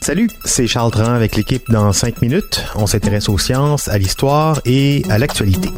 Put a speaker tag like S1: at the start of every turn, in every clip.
S1: Salut, c'est Charles Dran avec l'équipe dans 5 minutes. On s'intéresse aux sciences, à l'histoire et à l'actualité.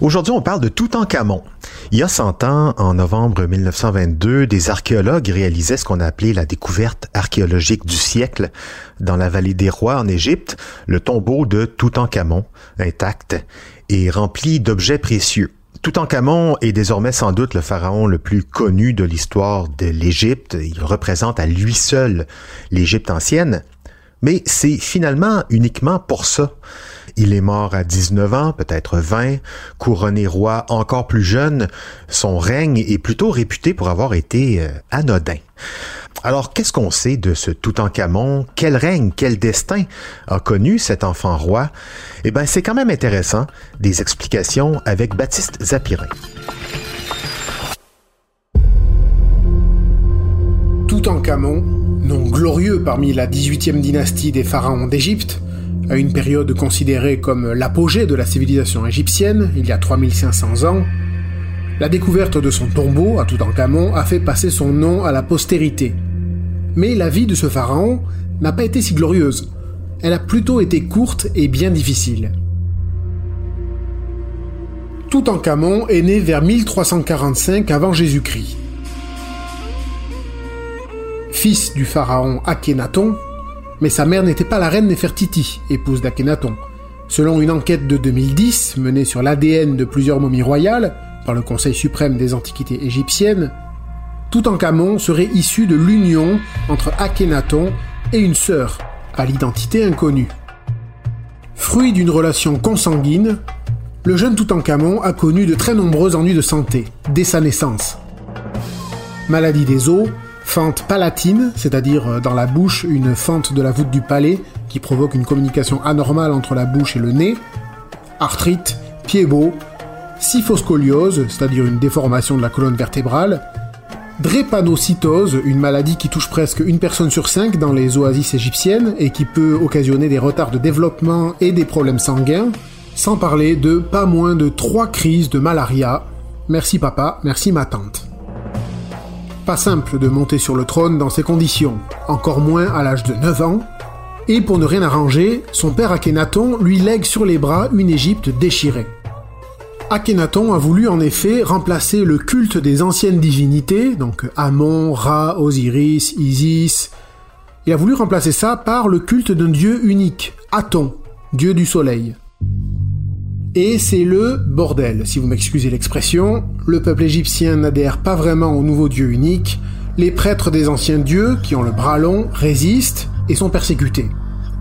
S1: Aujourd'hui, on parle de Toutankhamon. Il y a 100 ans, en novembre 1922, des archéologues réalisaient ce qu'on a appelé la découverte archéologique du siècle dans la vallée des rois en Égypte, le tombeau de Toutankhamon, intact et rempli d'objets précieux. Toutankhamon est désormais sans doute le pharaon le plus connu de l'histoire de l'Égypte. Il représente à lui seul l'Égypte ancienne. Mais c'est finalement uniquement pour ça. Il est mort à 19 ans, peut-être 20, couronné roi encore plus jeune. Son règne est plutôt réputé pour avoir été euh, anodin. Alors, qu'est-ce qu'on sait de ce Toutankhamon? Quel règne, quel destin a connu cet enfant roi? Eh bien, c'est quand même intéressant. Des explications avec Baptiste Zapirin.
S2: Toutankhamon, nom glorieux parmi la 18e dynastie des pharaons d'Égypte, à une période considérée comme l'apogée de la civilisation égyptienne, il y a 3500 ans, la découverte de son tombeau à Toutankhamon a fait passer son nom à la postérité. Mais la vie de ce pharaon n'a pas été si glorieuse. Elle a plutôt été courte et bien difficile. Toutankhamon est né vers 1345 avant Jésus-Christ. Fils du pharaon Akhenaton, mais sa mère n'était pas la reine Nefertiti, épouse d'Akhenaton. Selon une enquête de 2010 menée sur l'ADN de plusieurs momies royales par le Conseil suprême des antiquités égyptiennes, Toutankhamon serait issu de l'union entre Akhenaton et une sœur, à l'identité inconnue. Fruit d'une relation consanguine, le jeune Toutankhamon a connu de très nombreux ennuis de santé dès sa naissance. Maladie des os, fente palatine, c'est-à-dire euh, dans la bouche une fente de la voûte du palais qui provoque une communication anormale entre la bouche et le nez, arthrite, pied beau, syphoscoliose, c'est-à-dire une déformation de la colonne vertébrale, drépanocytose, une maladie qui touche presque une personne sur cinq dans les oasis égyptiennes et qui peut occasionner des retards de développement et des problèmes sanguins, sans parler de pas moins de trois crises de malaria. Merci papa, merci ma tante. Pas simple de monter sur le trône dans ces conditions, encore moins à l'âge de 9 ans. Et pour ne rien arranger, son père Akhenaton lui lègue sur les bras une Égypte déchirée. Akhenaton a voulu en effet remplacer le culte des anciennes divinités, donc Amon, Ra, Osiris, Isis. Il a voulu remplacer ça par le culte d'un dieu unique, Aton, dieu du soleil. Et c'est le bordel, si vous m'excusez l'expression. Le peuple égyptien n'adhère pas vraiment au nouveau dieu unique. Les prêtres des anciens dieux, qui ont le bras long, résistent et sont persécutés.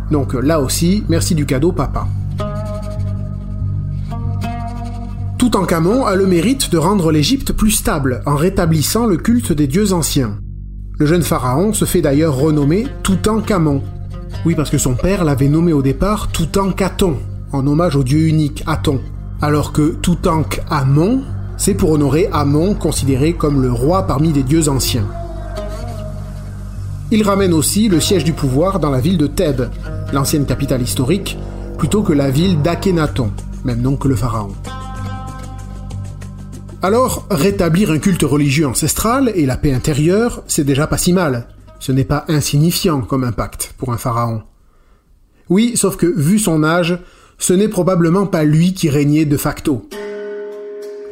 S2: Donc là aussi, merci du cadeau, papa. Toutankhamon a le mérite de rendre l'Égypte plus stable en rétablissant le culte des dieux anciens. Le jeune pharaon se fait d'ailleurs renommer Toutankhamon. Oui, parce que son père l'avait nommé au départ Toutankhaton, en hommage au dieu unique Aton, alors que Toutankhamon, c'est pour honorer Amon considéré comme le roi parmi les dieux anciens. Il ramène aussi le siège du pouvoir dans la ville de Thèbes, l'ancienne capitale historique, plutôt que la ville d'Akhenaton, même nom que le pharaon. Alors, rétablir un culte religieux ancestral et la paix intérieure, c'est déjà pas si mal. Ce n'est pas insignifiant comme impact pour un pharaon. Oui, sauf que, vu son âge, ce n'est probablement pas lui qui régnait de facto.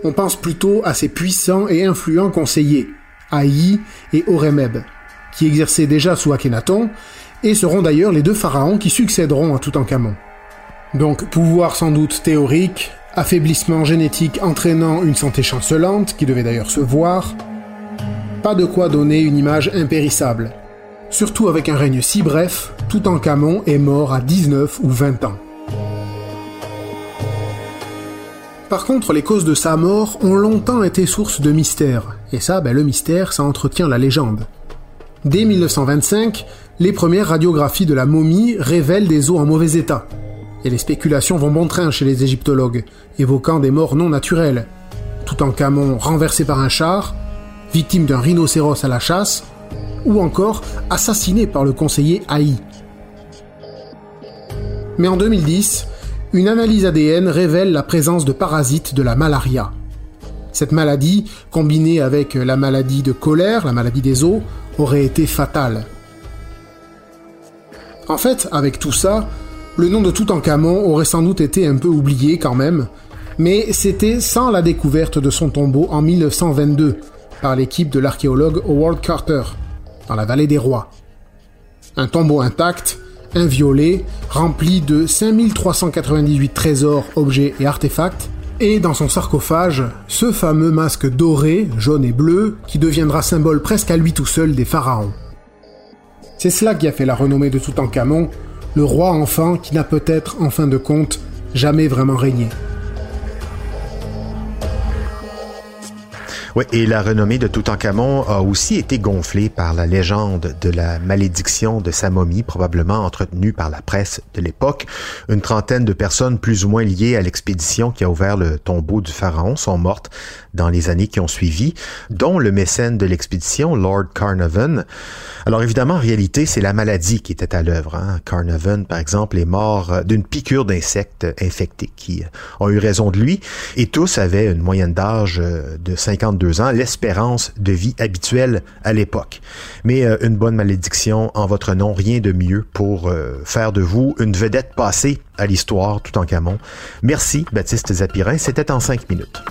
S2: On pense plutôt à ses puissants et influents conseillers, Haï et Oremeb, qui exerçaient déjà sous Akhenaton, et seront d'ailleurs les deux pharaons qui succéderont à Toutankhamon. Donc pouvoir sans doute théorique, affaiblissement génétique entraînant une santé chancelante, qui devait d'ailleurs se voir, pas de quoi donner une image impérissable. Surtout avec un règne si bref, Toutankhamon est mort à 19 ou 20 ans. Par contre, les causes de sa mort ont longtemps été source de mystère. Et ça, ben, le mystère, ça entretient la légende. Dès 1925, les premières radiographies de la momie révèlent des os en mauvais état. Et les spéculations vont bon train chez les égyptologues, évoquant des morts non naturelles. Tout en Camon renversé par un char, victime d'un rhinocéros à la chasse, ou encore assassiné par le conseiller Haï. Mais en 2010, une analyse ADN révèle la présence de parasites de la malaria. Cette maladie, combinée avec la maladie de colère, la maladie des os, aurait été fatale. En fait, avec tout ça, le nom de Toutankhamon aurait sans doute été un peu oublié quand même, mais c'était sans la découverte de son tombeau en 1922 par l'équipe de l'archéologue Howard Carter, dans la vallée des rois. Un tombeau intact, inviolé, rempli de 5398 trésors, objets et artefacts, et dans son sarcophage, ce fameux masque doré, jaune et bleu, qui deviendra symbole presque à lui tout seul des pharaons. C'est cela qui a fait la renommée de Toutankhamon, le roi enfant qui n'a peut-être, en fin de compte, jamais vraiment régné.
S1: Oui, et la renommée de Toutankhamon a aussi été gonflée par la légende de la malédiction de sa momie, probablement entretenue par la presse de l'époque. Une trentaine de personnes plus ou moins liées à l'expédition qui a ouvert le tombeau du pharaon sont mortes dans les années qui ont suivi, dont le mécène de l'expédition, Lord Carnarvon. Alors évidemment, en réalité, c'est la maladie qui était à l'œuvre. Hein. Carnarvon, par exemple, est mort d'une piqûre d'insectes infectés qui ont eu raison de lui, et tous avaient une moyenne d'âge de 52 ans, l'espérance de vie habituelle à l'époque. Mais euh, une bonne malédiction en votre nom, rien de mieux pour euh, faire de vous une vedette passée à l'histoire tout en camon. Merci Baptiste Zapirin, c'était en cinq minutes.